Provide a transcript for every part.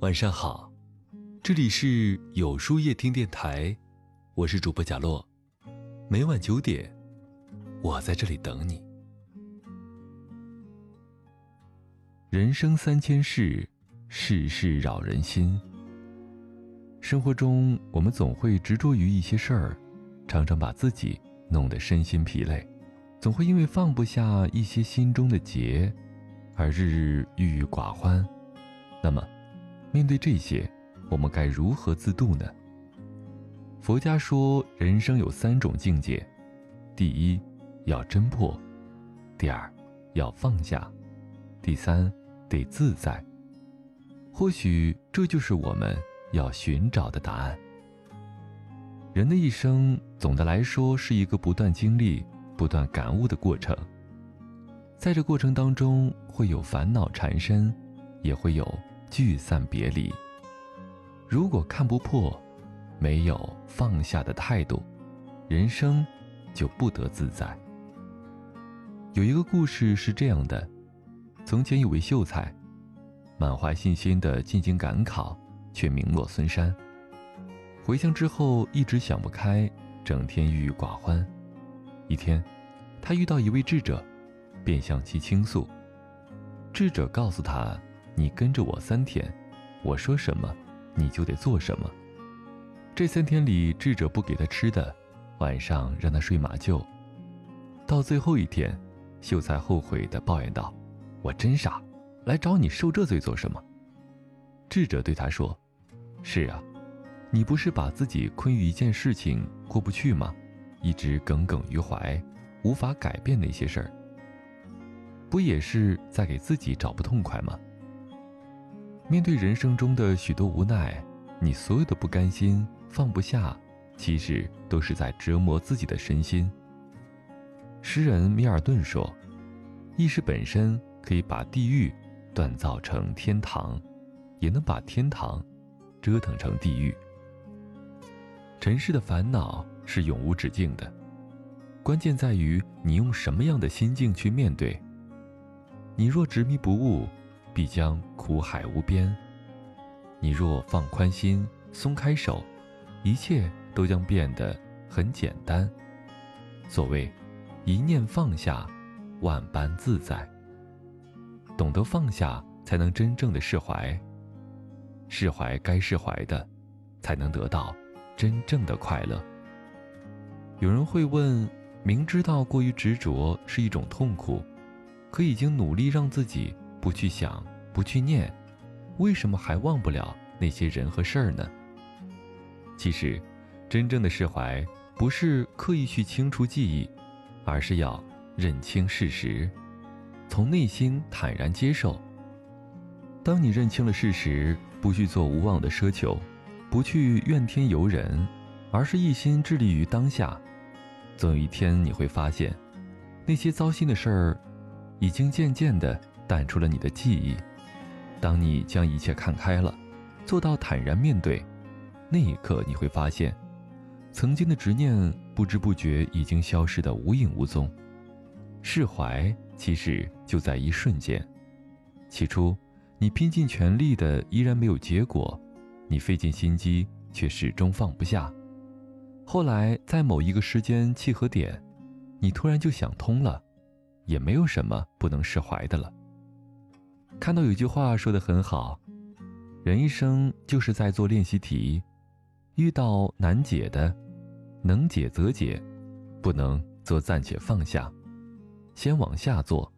晚上好，这里是有书夜听电台，我是主播贾洛，每晚九点，我在这里等你。人生三千事，事事扰人心。生活中，我们总会执着于一些事儿，常常把自己弄得身心疲累，总会因为放不下一些心中的结，而日日郁郁寡欢。那么，面对这些，我们该如何自度呢？佛家说，人生有三种境界：第一，要侦破；第二，要放下；第三，得自在。或许这就是我们要寻找的答案。人的一生，总的来说是一个不断经历、不断感悟的过程。在这过程当中，会有烦恼缠身，也会有。聚散别离，如果看不破，没有放下的态度，人生就不得自在。有一个故事是这样的：从前有位秀才，满怀信心的进京赶考，却名落孙山。回乡之后，一直想不开，整天郁郁寡欢。一天，他遇到一位智者，便向其倾诉。智者告诉他。你跟着我三天，我说什么，你就得做什么。这三天里，智者不给他吃的，晚上让他睡马厩。到最后一天，秀才后悔的抱怨道：“我真傻，来找你受这罪做什么？”智者对他说：“是啊，你不是把自己困于一件事情过不去吗？一直耿耿于怀，无法改变那些事儿，不也是在给自己找不痛快吗？”面对人生中的许多无奈，你所有的不甘心、放不下，其实都是在折磨自己的身心。诗人米尔顿说：“意识本身可以把地狱锻造成天堂，也能把天堂折腾成地狱。”尘世的烦恼是永无止境的，关键在于你用什么样的心境去面对。你若执迷不悟。必将苦海无边。你若放宽心、松开手，一切都将变得很简单。所谓“一念放下，万般自在”。懂得放下，才能真正的释怀。释怀该释怀的，才能得到真正的快乐。有人会问：明知道过于执着是一种痛苦，可已经努力让自己。不去想，不去念，为什么还忘不了那些人和事儿呢？其实，真正的释怀不是刻意去清除记忆，而是要认清事实，从内心坦然接受。当你认清了事实，不去做无望的奢求，不去怨天尤人，而是一心致力于当下，总有一天你会发现，那些糟心的事儿，已经渐渐的。淡出了你的记忆。当你将一切看开了，做到坦然面对，那一刻你会发现，曾经的执念不知不觉已经消失的无影无踪。释怀其实就在一瞬间。起初，你拼尽全力的依然没有结果，你费尽心机却始终放不下。后来，在某一个时间契合点，你突然就想通了，也没有什么不能释怀的了。看到有句话说的很好，人一生就是在做练习题，遇到难解的，能解则解，不能则暂且放下，先往下做，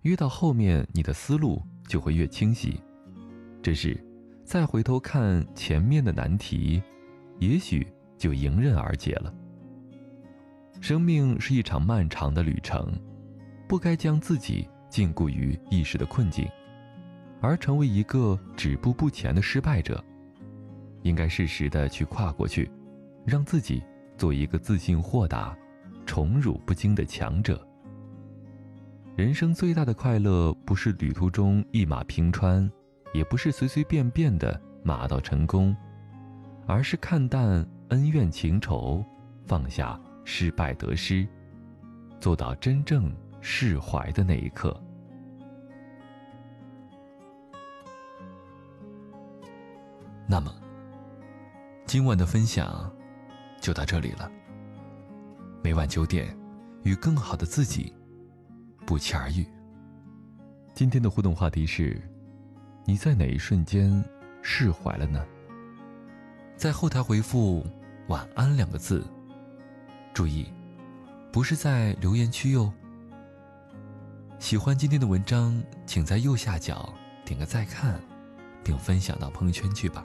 越到后面你的思路就会越清晰。只是再回头看前面的难题，也许就迎刃而解了。生命是一场漫长的旅程，不该将自己禁锢于一时的困境。而成为一个止步不前的失败者，应该适时的去跨过去，让自己做一个自信豁达、宠辱不惊的强者。人生最大的快乐，不是旅途中一马平川，也不是随随便便的马到成功，而是看淡恩怨情仇，放下失败得失，做到真正释怀的那一刻。那么，今晚的分享就到这里了。每晚九点，与更好的自己不期而遇。今天的互动话题是：你在哪一瞬间释怀了呢？在后台回复“晚安”两个字，注意，不是在留言区哟。喜欢今天的文章，请在右下角点个再看，并分享到朋友圈去吧。